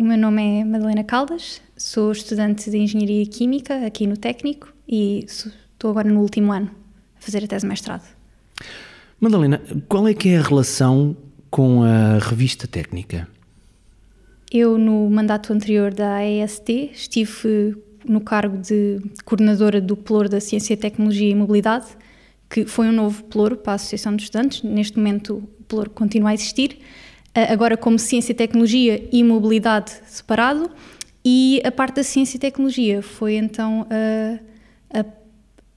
o meu nome é Madalena Caldas, sou estudante de Engenharia Química aqui no Técnico e estou agora no último ano a fazer a tese de mestrado. Madalena, qual é que é a relação com a revista técnica? Eu, no mandato anterior da AEST, estive no cargo de coordenadora do Pelouro da Ciência, Tecnologia e Mobilidade, que foi um novo Pelouro para a Associação de Estudantes. Neste momento, o Pelouro continua a existir, agora como Ciência, Tecnologia e Mobilidade separado. E a parte da Ciência e Tecnologia foi então a, a,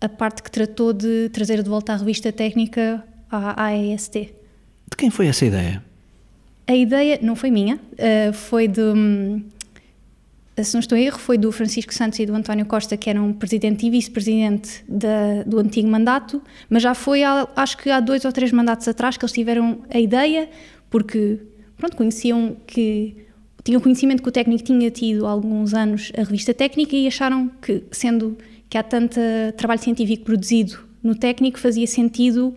a parte que tratou de trazer de volta a revista técnica à AEST. De quem foi essa ideia? A ideia não foi minha, uh, foi de. Um, se não estou em erro, foi do Francisco Santos e do António Costa, que eram presidente e vice-presidente do antigo mandato, mas já foi, há, acho que há dois ou três mandatos atrás que eles tiveram a ideia, porque, pronto, conheciam que. tinham conhecimento que o técnico tinha tido há alguns anos a revista técnica e acharam que, sendo que há tanto trabalho científico produzido no técnico, fazia sentido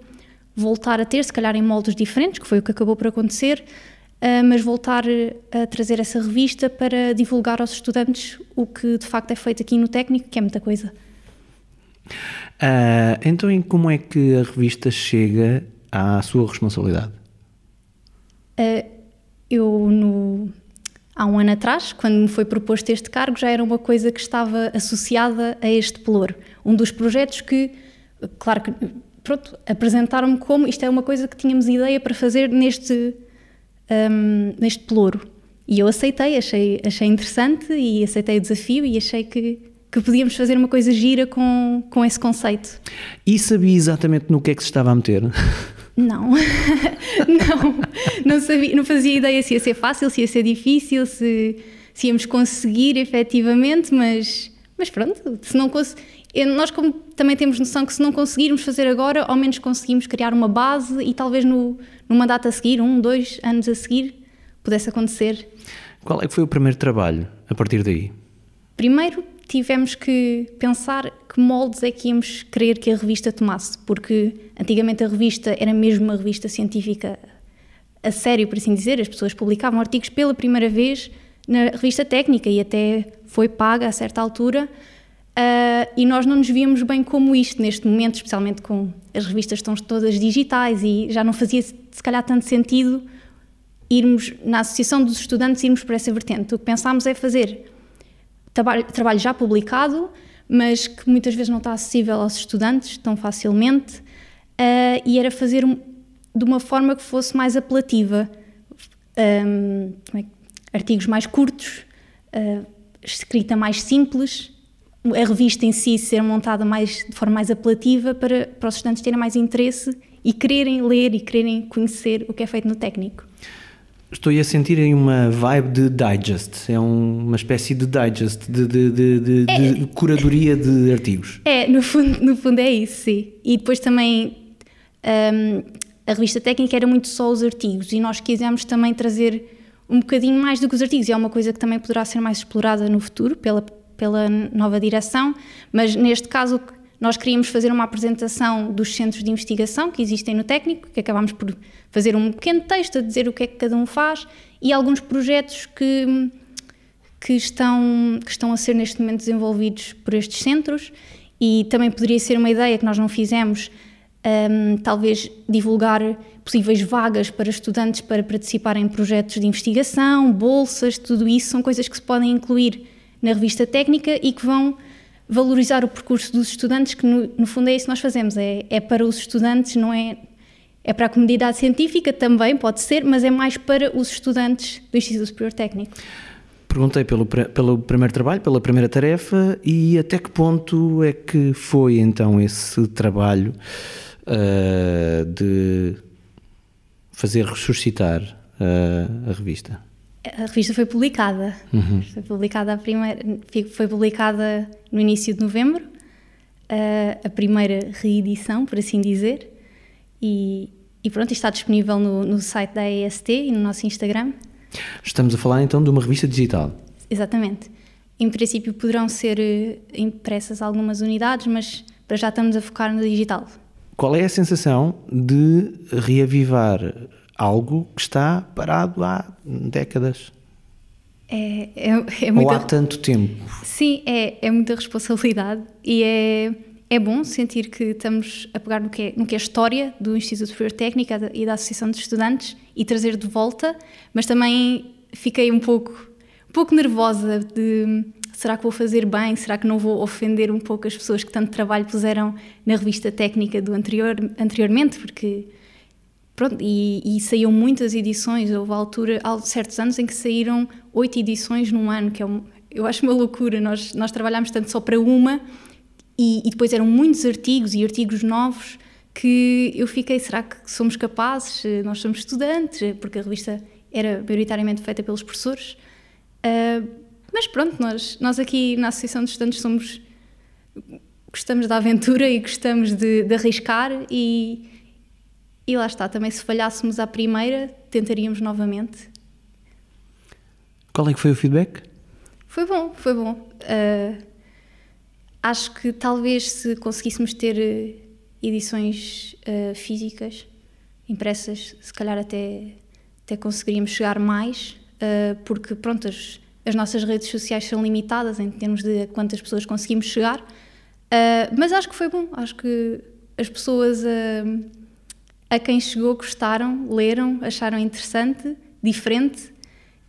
voltar a ter, se calhar em moldes diferentes, que foi o que acabou por acontecer, Uh, mas voltar a trazer essa revista para divulgar aos estudantes o que de facto é feito aqui no técnico, que é muita coisa. Uh, então, como é que a revista chega à sua responsabilidade? Eu, no, há um ano atrás, quando me foi proposto este cargo, já era uma coisa que estava associada a este pelouro. Um dos projetos que, claro que, pronto, apresentaram-me como isto é uma coisa que tínhamos ideia para fazer neste um, neste pelouro. E eu aceitei, achei, achei interessante e aceitei o desafio e achei que, que podíamos fazer uma coisa gira com, com esse conceito. E sabia exatamente no que é que se estava a meter? Não, não, não sabia, não fazia ideia se ia ser fácil, se ia ser difícil, se, se íamos conseguir efetivamente, mas, mas pronto, se não nós como também temos noção que se não conseguirmos fazer agora, ao menos conseguimos criar uma base e talvez no, numa data a seguir, um, dois anos a seguir, pudesse acontecer. Qual é que foi o primeiro trabalho a partir daí? Primeiro tivemos que pensar que moldes é que íamos querer que a revista tomasse, porque antigamente a revista era mesmo uma revista científica a sério, por assim dizer, as pessoas publicavam artigos pela primeira vez na revista técnica e até foi paga a certa altura. Uh, e nós não nos víamos bem como isto neste momento, especialmente com as revistas estão todas digitais e já não fazia se calhar tanto sentido irmos na associação dos estudantes irmos por essa vertente. O que pensámos é fazer trabalho, trabalho já publicado, mas que muitas vezes não está acessível aos estudantes tão facilmente, uh, e era fazer um, de uma forma que fosse mais apelativa, um, é, artigos mais curtos, uh, escrita mais simples a revista em si ser montada mais, de forma mais apelativa para, para os estudantes terem mais interesse e quererem ler e quererem conhecer o que é feito no técnico. Estou a sentir aí uma vibe de digest, é um, uma espécie de digest, de, de, de, de, é, de curadoria de artigos. É, no fundo, no fundo é isso, sim. E depois também um, a revista técnica era muito só os artigos e nós quisemos também trazer um bocadinho mais do que os artigos e é uma coisa que também poderá ser mais explorada no futuro pela pela nova direção, mas neste caso nós queríamos fazer uma apresentação dos centros de investigação que existem no técnico, que acabámos por fazer um pequeno texto a dizer o que é que cada um faz e alguns projetos que, que, estão, que estão a ser neste momento desenvolvidos por estes centros. E também poderia ser uma ideia que nós não fizemos, um, talvez divulgar possíveis vagas para estudantes para participarem em projetos de investigação, bolsas, tudo isso são coisas que se podem incluir na revista técnica e que vão valorizar o percurso dos estudantes, que no, no fundo é isso que nós fazemos, é, é para os estudantes, não é, é para a comunidade científica também, pode ser, mas é mais para os estudantes do Instituto Superior Técnico. Perguntei pelo, pelo primeiro trabalho, pela primeira tarefa e até que ponto é que foi então esse trabalho uh, de fazer ressuscitar uh, a revista? A revista foi publicada. Uhum. Foi publicada a primeira, foi publicada no início de novembro, a, a primeira reedição, por assim dizer, e, e pronto, está disponível no, no site da EST e no nosso Instagram. Estamos a falar então de uma revista digital. Exatamente. Em princípio poderão ser eh, impressas algumas unidades, mas para já estamos a focar no digital. Qual é a sensação de reavivar algo que está parado há décadas. É, é, é muita... Ou há tanto tempo? Sim, é, é muita responsabilidade e é, é bom sentir que estamos a pegar no que, é, no que é a história do Instituto Superior de Técnica e da Associação de Estudantes e trazer de volta, mas também fiquei um pouco, um pouco nervosa de será que vou fazer bem, será que não vou ofender um pouco as pessoas que tanto trabalho puseram na revista técnica do anterior, anteriormente, porque pronto, e, e saíam muitas edições, houve altura, há certos anos em que saíram oito edições num ano, que é um, eu acho uma loucura, nós, nós trabalhámos tanto só para uma e, e, depois eram muitos artigos e artigos novos que eu fiquei, será que somos capazes? Nós somos estudantes, porque a revista era maioritariamente feita pelos professores. Uh, mas pronto, nós, nós aqui na Associação de Estudantes somos gostamos da aventura e gostamos de, de arriscar e, e lá está, também se falhássemos à primeira, tentaríamos novamente. Qual é que foi o feedback? Foi bom, foi bom. Uh, acho que talvez se conseguíssemos ter eh, edições uh, físicas, impressas, se calhar até, até conseguiríamos chegar mais, uh, porque pronto, as, as, nossas redes sociais são limitadas em termos de quantas pessoas conseguimos chegar, mas acho que foi bom, acho que as pessoas a quem chegou gostaram, leram, acharam interessante, diferente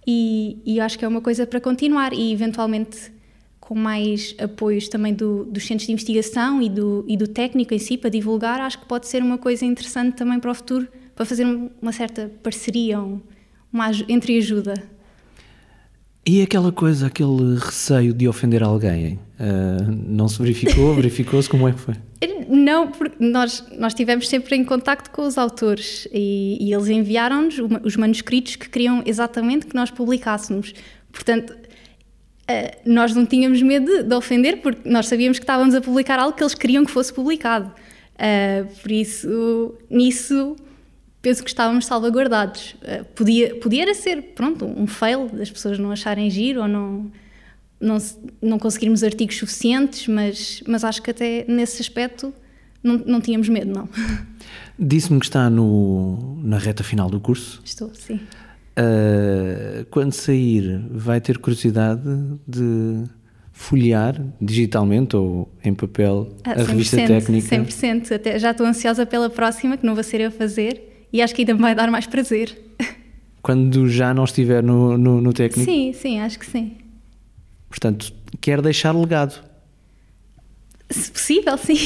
e, e acho que é uma coisa para continuar e eventualmente com mais apoios também do, dos centros de investigação e do, e do técnico em si para divulgar, acho que pode ser uma coisa interessante também para o futuro, para fazer uma certa parceria, uma entre ajuda. E aquela coisa, aquele receio de ofender alguém, uh, não se verificou? Verificou-se? Como é que foi? Não, porque nós, nós estivemos sempre em contacto com os autores e, e eles enviaram-nos os manuscritos que queriam exatamente que nós publicássemos. Portanto, Uh, nós não tínhamos medo de, de, ofender porque nós sabíamos que estávamos a publicar algo que eles queriam que fosse publicado. Uh, por isso, nisso, penso que estávamos salvaguardados. Uh, podia, podia ser, pronto, um fail das pessoas não acharem giro ou não, não, não conseguirmos artigos suficientes, mas, mas acho que até nesse aspecto não, não tínhamos medo, não. Disse-me que está no, na reta final do curso. Estou, sim. Uh, quando sair, vai ter curiosidade de folhear digitalmente ou em papel ah, a revista técnica? 100%. Até já estou ansiosa pela próxima, que não vai ser eu a fazer, e acho que ainda me vai dar mais prazer. Quando já não estiver no, no, no técnico? Sim, sim, acho que sim. Portanto, quer deixar legado? Se possível, sim.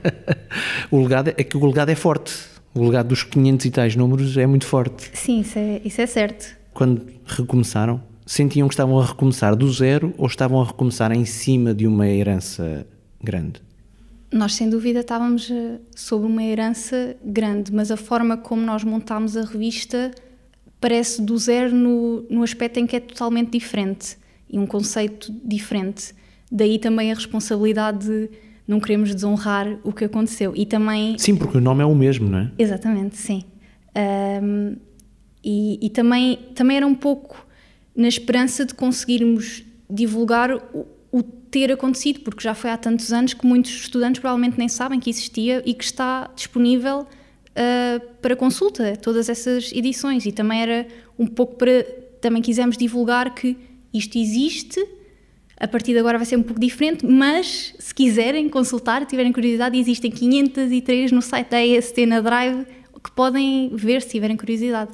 o legado é, é que o legado é forte o legado dos 500 e tais números é muito forte. Sim, isso é, isso é certo. Quando recomeçaram, sentiam que estavam a recomeçar do zero ou estavam a recomeçar em cima de uma herança grande? Nós, sem dúvida, estávamos eh, sobre uma herança grande, mas a forma como nós montámos a revista parece do zero no, no aspecto em que é totalmente diferente e um conceito diferente. Daí também a responsabilidade de não queremos desonrar o que aconteceu. E também. Sim, porque o nome é o mesmo, não é? Exatamente, sim. Um, e, e também, também era um pouco na esperança de conseguirmos divulgar o, o, ter acontecido, porque já foi há tantos anos que muitos estudantes provavelmente nem sabem que existia e que está disponível uh, para consulta, todas essas edições. E também era um pouco para. Também quisemos divulgar que isto existe a partir de agora vai ser um pouco diferente, mas se quiserem consultar, tiverem curiosidade, existem 503 no site da EST na Drive que podem ver se tiverem curiosidade.